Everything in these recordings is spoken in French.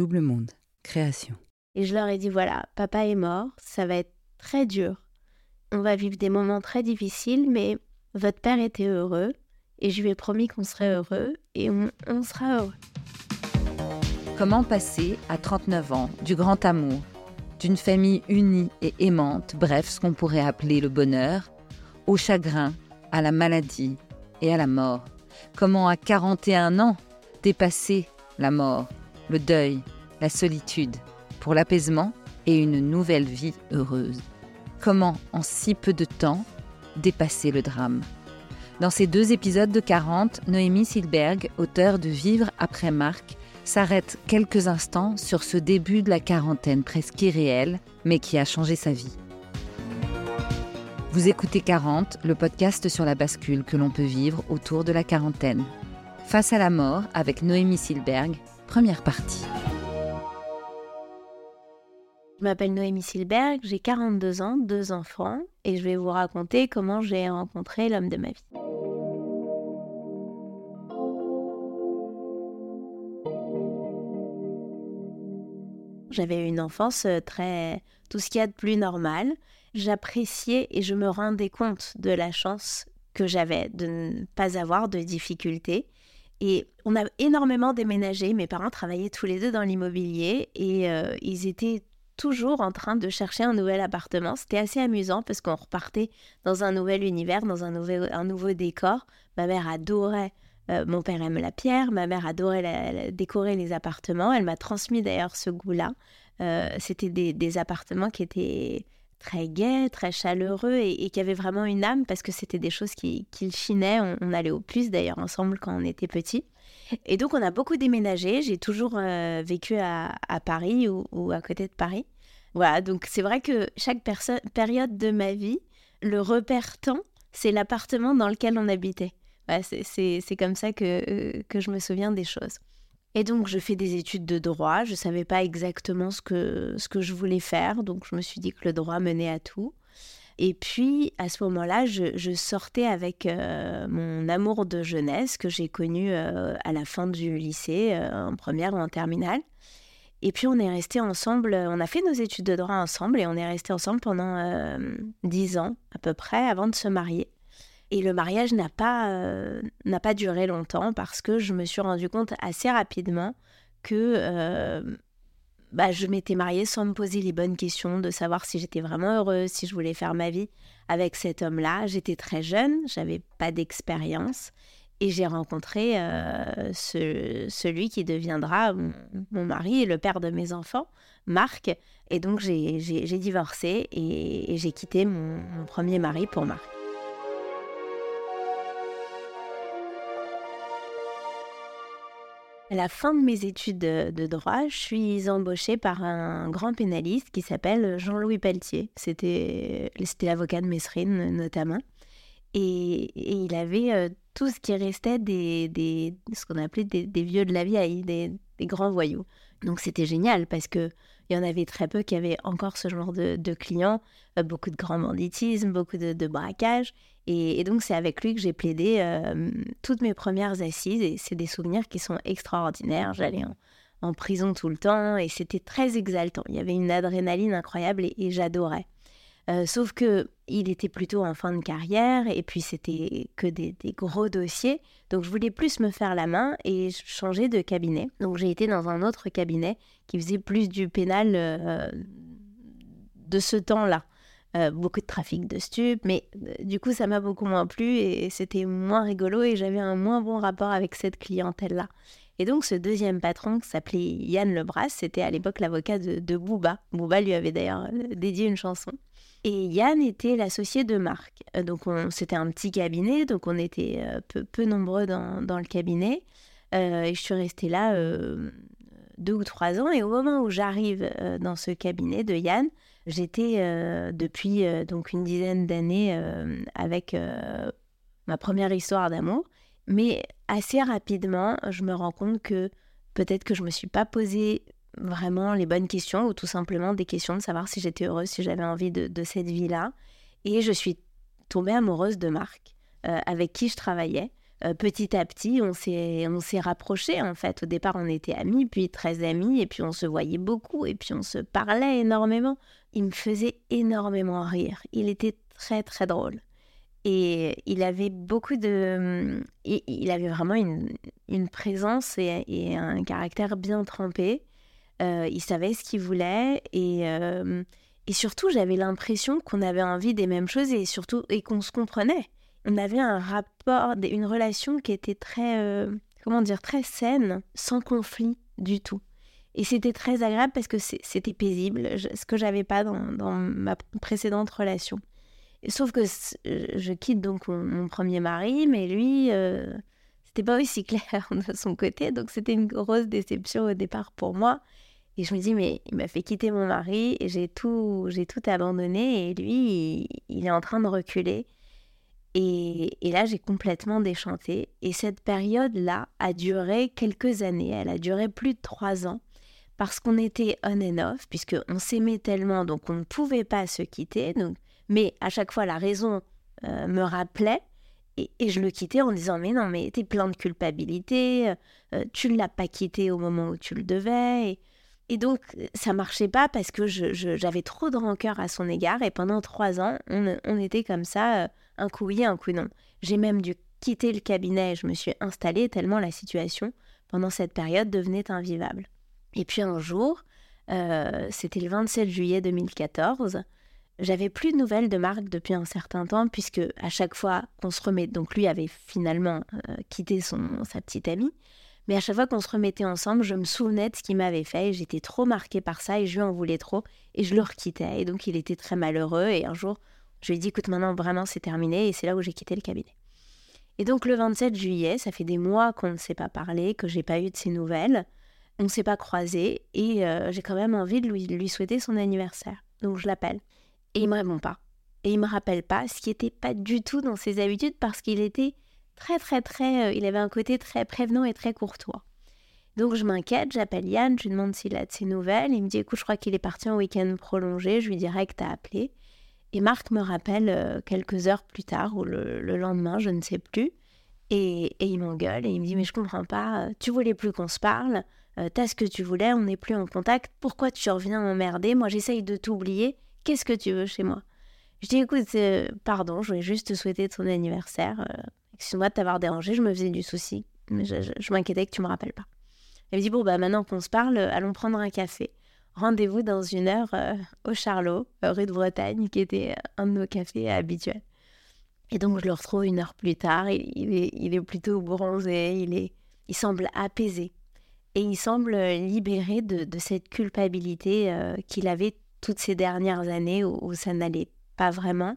Double Monde, création. Et je leur ai dit voilà, papa est mort, ça va être très dur. On va vivre des moments très difficiles, mais votre père était heureux et je lui ai promis qu'on serait heureux et on, on sera heureux. Comment passer à 39 ans du grand amour, d'une famille unie et aimante, bref, ce qu'on pourrait appeler le bonheur, au chagrin, à la maladie et à la mort? Comment à 41 ans dépasser la mort, le deuil, la solitude, pour l'apaisement et une nouvelle vie heureuse Comment en si peu de temps dépasser le drame? Dans ces deux épisodes de 40, Noémie Silberg, auteure de Vivre après Marc, s'arrête quelques instants sur ce début de la quarantaine presque irréel, mais qui a changé sa vie. Vous écoutez 40, le podcast sur la bascule que l'on peut vivre autour de la quarantaine. Face à la mort avec Noémie Silberg, première partie. Je m'appelle Noémie Silberg, j'ai 42 ans, deux enfants, et je vais vous raconter comment j'ai rencontré l'homme de ma vie. J'avais une enfance euh, très... tout ce qu'il y a de plus normal j'appréciais et je me rendais compte de la chance que j'avais de ne pas avoir de difficultés. Et on a énormément déménagé. Mes parents travaillaient tous les deux dans l'immobilier et euh, ils étaient toujours en train de chercher un nouvel appartement. C'était assez amusant parce qu'on repartait dans un nouvel univers, dans un, nouvel, un nouveau décor. Ma mère adorait, euh, mon père aime la pierre, ma mère adorait décorer les appartements. Elle m'a transmis d'ailleurs ce goût-là. Euh, C'était des, des, appartements qui étaient très gai, très chaleureux et, qui avait vraiment une âme parce que c'était des choses qui, qui chinaient. On, allait au plus d'ailleurs ensemble quand on était petits. Et donc on a beaucoup déménagé. J'ai toujours euh, vécu à, Paris ou, à côté de Paris. Voilà, donc c'est vrai que chaque période de ma vie, le repère temps, c'est l'appartement dans lequel on habitait. c'est comme ça que, euh, que je me souviens des choses. Et donc, je fais des études de droit. Je ne savais pas exactement ce que, ce que je voulais faire. Donc, je me suis dit que le droit menait à tout. Et puis, à ce moment-là, je, sortais avec euh, mon amour de jeunesse que j'ai connu euh, à la fin du lycée, euh, en première ou en terminale. Et puis, on est restés ensemble. On a fait nos études de droit ensemble et on est restés ensemble pendant dix ans à peu près avant de se marier. Et le mariage n'a pas, euh, n'a pas duré longtemps parce que je me suis rendu compte assez rapidement que euh, bah, je m'étais mariée sans me poser les bonnes questions de savoir si j'étais vraiment heureuse, si je voulais faire ma vie avec cet homme-là. J'étais très jeune, j'avais pas d'expérience et j'ai rencontré euh, ce, celui qui deviendra mon, mari et le père de mes enfants, Marc. Et donc j'ai, divorcé et, j'ai quitté mon premier mari pour Marc. À la fin de mes études de, droit, je suis embauchée par un grand pénaliste qui s'appelle Jean-Louis Pelletier. C'était l'avocat de Messrine notamment. Et, il avait euh, tout ce qui restait des, ce qu'on appelait des, vieux de la vieille, des grands voyous. Donc c'était génial parce que il y en avait très peu qui avaient encore ce genre de, clients, euh, beaucoup de grand banditisme, beaucoup de, de braquage. Et, donc c'est avec lui que j'ai plaidé euh, toutes mes premières assises et c'est des souvenirs qui sont extraordinaires. J'allais en, prison tout le temps et c'était très exaltant. Il y avait une adrénaline incroyable et j'adorais. Euh, sauf que il était plutôt en fin de carrière et puis c'était que des, gros dossiers. Donc je voulais plus me faire la main et changer de cabinet. Donc j'ai été dans un autre cabinet qui faisait plus du pénal euh, de ce temps-là. Euh, beaucoup de trafic de stupes, mais du coup ça m'a beaucoup moins plu et c'était moins rigolo et j'avais un moins bon rapport avec cette clientèle-là. Et donc ce deuxième patron qui s'appelait Yann Lebras, c'était à l'époque l'avocat de, de Booba. Booba lui avait d'ailleurs dédié une chanson. Et Yann était l'associé de Marc. Euh, donc c'était un petit cabinet, donc on était euh, peu, nombreux dans, le cabinet. Euh, et je suis restée là deux ou trois ans. Et au moment où j'arrive dans ce cabinet de Yann, j'étais depuis donc une dizaine d'années avec ma première histoire d'amour. Mais assez rapidement, je me rends compte que peut-être que je me suis pas posé vraiment les bonnes questions ou tout simplement des questions de savoir si j'étais heureuse, si j'avais envie de, cette vie-là. Et je suis tombée amoureuse de Marc, euh, avec qui je travaillais. petit à petit, on s'est, on s'est rapprochés en fait. Au départ, on était amis, puis très amis, et puis on se voyait beaucoup, et puis on se parlait énormément. Il me faisait énormément rire. Il était très très drôle. Et il avait beaucoup de. Il avait vraiment une, une présence et, un caractère bien trempé. Euh, il savait ce qu'il voulait et, euh, et surtout, j'avais l'impression qu'on avait envie des mêmes choses et surtout et qu'on se comprenait. On avait un rapport, une relation qui était très, euh, comment dire, très saine, sans conflit du tout. Et c'était très agréable parce que c'était paisible, ce que j'avais pas dans, ma précédente relation. Sauf que je quitte donc mon, premier mari, mais lui, euh, c'était pas aussi clair de son côté, donc c'était une grosse déception au départ pour moi. Et je me dis, mais il m'a fait quitter mon mari et j'ai tout, j'ai tout abandonné et lui, il, est en train de reculer. Et, et là, j'ai complètement déchanté. Et cette période-là a duré quelques années. Elle a duré plus de trois ans parce qu'on était on and off, puisqu'on s'aimait tellement, donc on ne pouvait pas se quitter. Donc mais à chaque fois, la raison euh, me rappelait et, je le quittais en disant Mais non, mais t'es plein de culpabilité, euh, tu ne l'as pas quitté au moment où tu le devais. Et, donc, ça marchait pas parce que j'avais trop de rancœur à son égard. Et pendant trois ans, on, était comme ça, euh, un coup oui, un coup non. J'ai même dû quitter le cabinet. Je me suis installée tellement la situation, pendant cette période, devenait invivable. Et puis un jour, c'était le 27 juillet 2014, j'avais plus de nouvelles de Marc depuis un certain temps, puisque à chaque fois qu'on se remet, donc lui avait finalement euh, quitté son, sa petite amie, mais à chaque fois qu'on se remettait ensemble, je me souvenais de ce qu'il m'avait fait, et j'étais trop marquée par ça, et je lui en voulais trop, et je le requittais, et donc il était très malheureux, et un jour, je lui ai dit, écoute, maintenant vraiment c'est terminé, et c'est là où j'ai quitté le cabinet. Et donc le 27 juillet, ça fait des mois qu'on ne s'est pas parlé, que j'ai pas eu de ses nouvelles, on ne s'est pas croisés, et euh, j'ai quand même envie de lui, souhaiter son anniversaire. Donc je l'appelle. Et il me répond pas. Et il me rappelle pas, ce qui n'était pas du tout dans ses habitudes parce qu'il était très très très, euh, il avait un côté très prévenant et très courtois. Donc je m'inquiète, j'appelle Yann, je lui demande s'il a de ses nouvelles. Il me dit écoute, je crois qu'il est parti en week-end prolongé. Je lui dirai que as appelé. Et Marc me rappelle euh, quelques heures plus tard ou le, lendemain, je ne sais plus. Et, il m'engueule et il me dit mais je comprends pas. Euh, tu voulais plus qu'on se parle. T'as ce que tu voulais, on n'est plus en contact. Pourquoi tu reviens m'emmerder Moi j'essaye de t'oublier Qu'est-ce que tu veux chez moi? Je dis écoute, pardon, je voulais juste te souhaiter ton anniversaire. Excuse-moi de t'avoir dérangé, je me faisais du souci. Mais je, m'inquiétais que tu me rappelles pas. Elle me dit bon, bah maintenant qu'on se parle, allons prendre un café. Rendez-vous dans une heure euh, au Charlot, rue de Bretagne, qui était un de nos cafés habituels. Et donc je le retrouve une heure plus tard. Il, est, il est plutôt bronzé, il, est, il semble apaisé. Et il semble libéré de, de cette culpabilité qu'il avait toutes ces dernières années où, ça n'allait pas vraiment.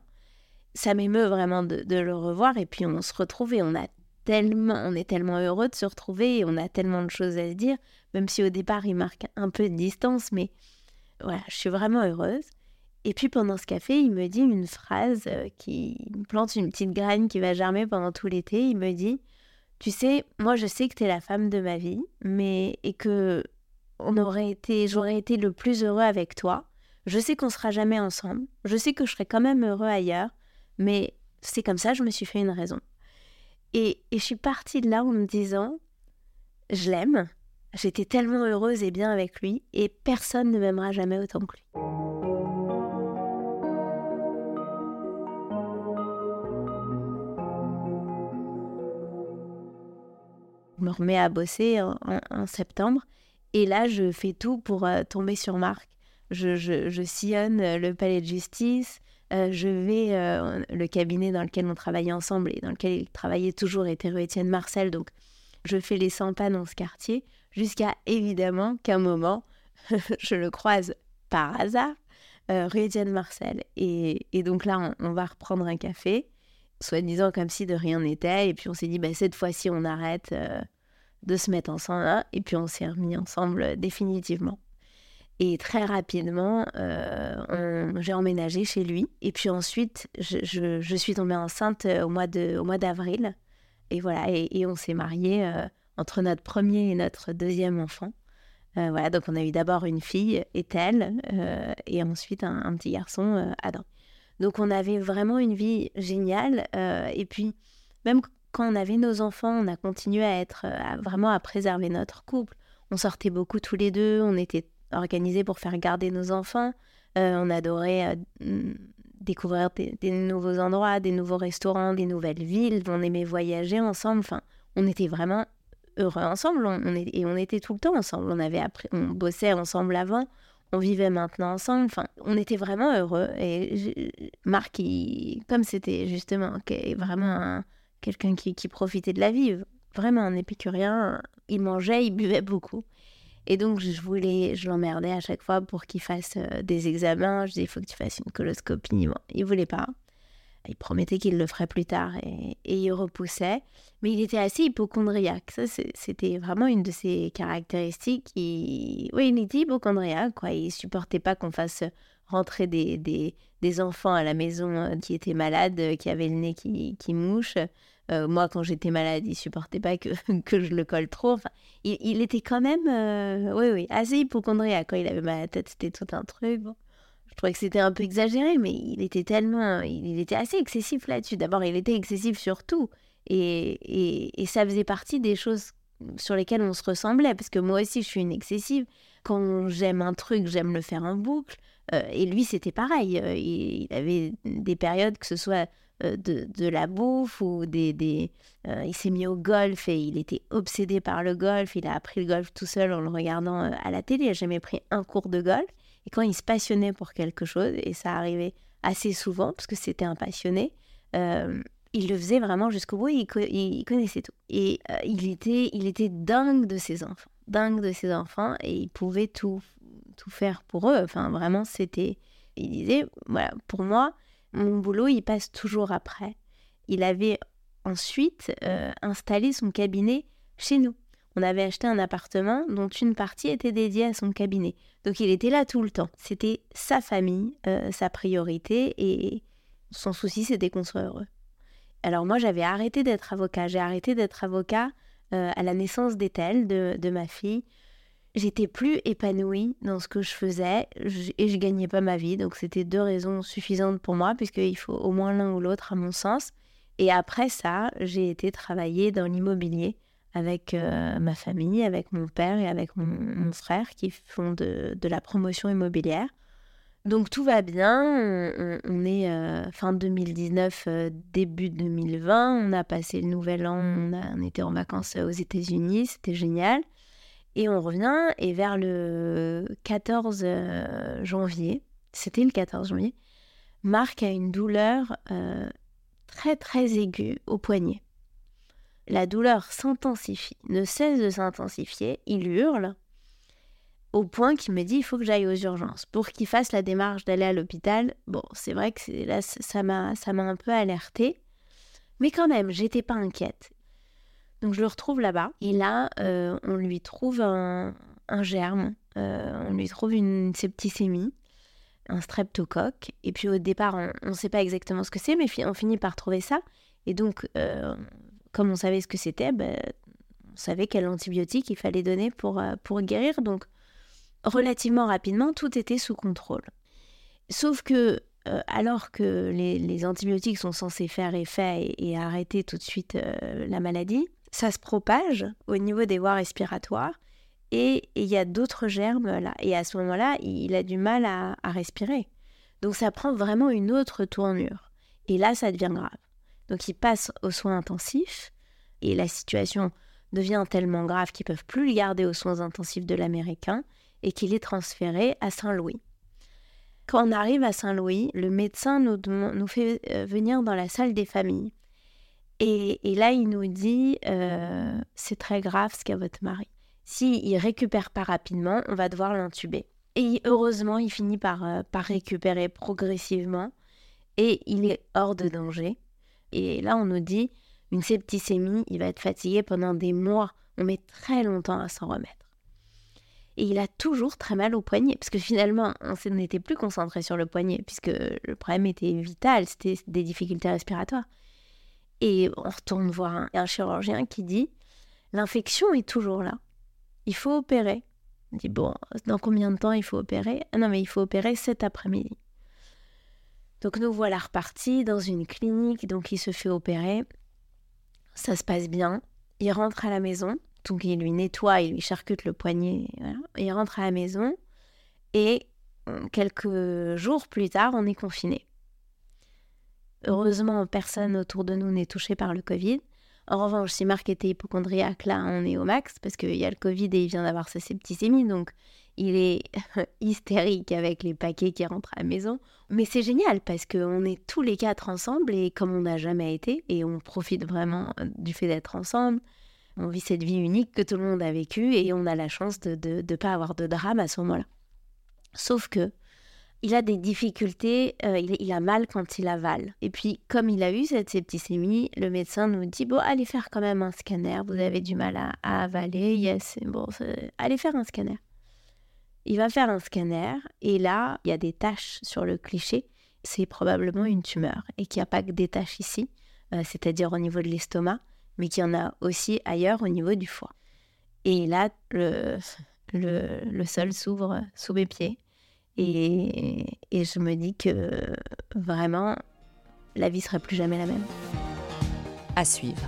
Ça m'émeut vraiment de, le revoir et puis on se retrouve et on a tellement, on est tellement heureux de se retrouver et on a tellement de choses à se dire, même si au départ il marque un peu de distance, mais voilà, je suis vraiment heureuse. Et puis pendant ce café, il me dit une phrase euh, qui plante une petite graine qui va germer pendant tout l'été. Il me dit, tu sais, moi je sais que tu es la femme de ma vie, mais et que on aurait été, j'aurais été le plus heureux avec toi je sais qu'on sera jamais ensemble. Je sais que je serai quand même heureux ailleurs. Mais c'est comme ça, je me suis fait une raison. Et, je suis partie de là en me disant, je l'aime. J'étais tellement heureuse et bien avec lui. Et personne ne m'aimera jamais autant que lui. Je me remets à bosser en, septembre. Et là, je fais tout pour euh, tomber sur Marc je, sillonne euh, le palais de justice, euh, je vais, euh, le cabinet dans lequel on travaillait ensemble et dans lequel il travaillait toujours était rue Étienne Marcel, donc je fais les 100 pas dans ce quartier, jusqu'à évidemment qu'un moment, je le croise par hasard, rue Étienne Marcel. Et, donc là, on, va reprendre un café, soi-disant comme si de rien n'était, et puis on s'est dit, bah, cette fois-ci, on arrête de se mettre ensemble, hein. et puis on s'est remis ensemble définitivement. Et très rapidement, euh, j'ai emménagé chez lui. Et puis ensuite, je, suis tombée enceinte euh, au mois, de, au mois d'avril. Et voilà, et, on s'est mariés euh, entre notre premier et notre deuxième enfant. voilà, donc on a eu d'abord une fille, Ethel, et ensuite un, petit garçon, Adam. Donc on avait vraiment une vie géniale. et puis, même quand on avait nos enfants, on a continué à être vraiment à préserver notre couple. On sortait beaucoup tous les deux, on était organisés pour faire garder nos enfants. on adorait découvrir des, nouveaux endroits, des nouveaux restaurants, des nouvelles villes. On aimait voyager ensemble. Enfin, on était vraiment heureux ensemble. On, et on était tout le temps ensemble. On avait appris, on bossait ensemble avant. On vivait maintenant ensemble. Enfin, on était vraiment heureux. Et Marc, comme c'était justement vraiment quelqu'un qui, qui profitait de la vie, vraiment un épicurien, il mangeait, il buvait beaucoup. Et donc, je voulais, je l'emmerdais à chaque fois pour qu'il fasse euh, des examens. Je disais, il faut que tu fasses une coloscopie. Bon, il voulait pas. Il promettait qu'il le ferait plus tard et, il repoussait. Mais il était assez hypochondriaque. Ça, c'était vraiment une de ses caractéristiques. Oui, il était hypochondriaque. Quoi. Il supportait pas qu'on fasse rentrer des, des, enfants à la maison euh, qui étaient malades, euh, qui avaient le nez qui mouche. Euh, moi, quand j'étais malade, il supportait pas que, que je le colle trop. Il, était quand même, euh, oui, oui, assez hypochondriaque. Quand il avait mal à la tête, c'était tout un truc. Je trouvais que c'était un peu exagéré, mais il était tellement, il, était assez excessif là-dessus. D'abord, il était excessif sur tout. Et, et, et, ça faisait partie des choses sur lesquelles on se ressemblait. Parce que moi aussi, je suis une excessive. Quand j'aime un truc, j'aime le faire en boucle. Euh, et lui, c'était pareil. il, avait des périodes, que ce soit euh, de, la bouffe ou des... des euh, il s'est mis au golf et il était obsédé par le golf. Il a appris le golf tout seul en le regardant euh, à la télé. Il n'a jamais pris un cours de golf. Et quand il se passionnait pour quelque chose, et ça arrivait assez souvent parce que c'était un passionné, il le faisait vraiment jusqu'au bout. Il, il, connaissait tout. Et il, était, il était dingue de ses enfants. Dingue de ses enfants. Et il pouvait tout, tout faire pour eux. Enfin, vraiment, c'était... Il disait, voilà, pour moi, mon boulot, il passe toujours après. Il avait ensuite euh, installé son cabinet chez nous. On avait acheté un appartement dont une partie était dédiée à son cabinet. Donc il était là tout le temps. C'était sa famille, euh, sa priorité et son souci c'était qu'on soit heureux. Alors moi j'avais arrêté d'être avocat. J'ai arrêté d'être avocat euh, à la naissance d'Ethel, de, de ma fille j'étais plus épanouie dans ce que je faisais et je gagnais pas ma vie. Donc c'était deux raisons suffisantes pour moi, puisqu'il faut au moins l'un ou l'autre à mon sens. Et après ça, j'ai été travailler dans l'immobilier avec euh, ma famille, avec mon père et avec mon, frère qui font de, la promotion immobilière. Donc tout va bien, on, est euh, fin 2019, euh, début 2020, on a passé le nouvel an, on, on était en vacances aux États-Unis, c'était génial. Et on revient, et vers le 14 euh, janvier, c'était le 14 janvier, Marc a une douleur euh, très très aiguë au poignet. La douleur s'intensifie, ne cesse de s'intensifier, il hurle, au point qu'il me dit il faut que j'aille aux urgences. Pour qu'il fasse la démarche d'aller à l'hôpital, bon, c'est vrai que là, ça m'a un peu alertée, mais quand même, j'étais pas inquiète. Donc je le retrouve là-bas. Et là, euh, on lui trouve un, germe, euh, on lui trouve une septicémie, un streptocoque. Et puis au départ, on ne sait pas exactement ce que c'est, mais on finit par trouver ça. Et donc, euh, comme on savait ce que c'était, ben, on savait quel antibiotique il fallait donner pour, pour guérir. Donc, relativement rapidement, tout était sous contrôle. Sauf que alors que les, antibiotiques sont censés faire effet et arrêter tout de suite la maladie, ça se propage au niveau des voies respiratoires et il y a d'autres germes là. Et à ce moment-là, il a du mal à, respirer. Donc ça prend vraiment une autre tournure. Et là, ça devient grave. Donc il passe aux soins intensifs et la situation devient tellement grave qu'ils peuvent plus le garder aux soins intensifs de l'américain et qu'il est transféré à Saint-Louis. Quand on arrive à Saint-Louis, le médecin nous, fait euh, venir dans la salle des familles. Et, là, il nous dit, euh, c'est très grave ce qu'a votre mari. S'il ne récupère pas rapidement, on va devoir l'intuber. Et heureusement, il finit par, euh, par récupérer progressivement et il est hors de danger. Et là, on nous dit, une septicémie, il va être fatigué pendant des mois. On met très longtemps à s'en remettre. Et il a toujours très mal au poignet, parce que finalement, on n'était plus concentré sur le poignet, puisque le problème était vital, c'était des difficultés respiratoires. Et on retourne voir un, chirurgien qui dit l'infection est toujours là. Il faut opérer. On dit bon, dans combien de temps il faut opérer? Ah Non, mais il faut opérer cet après-midi. Donc nous voilà repartis dans une clinique, donc il se fait opérer. Ça se passe bien. Il rentre à la maison. Donc il lui nettoie, il lui charcute le poignet. Il rentre à la maison. Et euh, quelques jours plus tard, on est confiné. Heureusement, personne autour de nous n'est touché par le Covid. En revanche, si Marc était hypochondriaque, là, on est au max parce qu'il y a le Covid et il vient d'avoir sa septicémie. Donc, il est hystérique avec les paquets qui rentrent à la maison. Mais c'est génial parce qu'on est tous les quatre ensemble et comme on n'a jamais été, et on profite vraiment euh, du fait d'être ensemble. On vit cette vie unique que tout le monde a vécue et on a la chance de ne pas avoir de drame à ce moment-là. Sauf que il a des difficultés, euh, il, a mal quand il avale. Et puis, comme il a eu cette septicémie, le médecin nous dit Bon, allez faire quand même un scanner, vous avez du mal à, avaler, yes, bon, allez faire un scanner. Il va faire un scanner et là, il y a des taches sur le cliché. C'est probablement une tumeur et qu'il n'y a pas que des taches ici, euh, c'est-à-dire au niveau de l'estomac, mais qu'il y en a aussi ailleurs au niveau du foie. Et là, le, le, sol s'ouvre sous mes pieds et, je me dis que vraiment, la vie sera plus jamais la même. À suivre.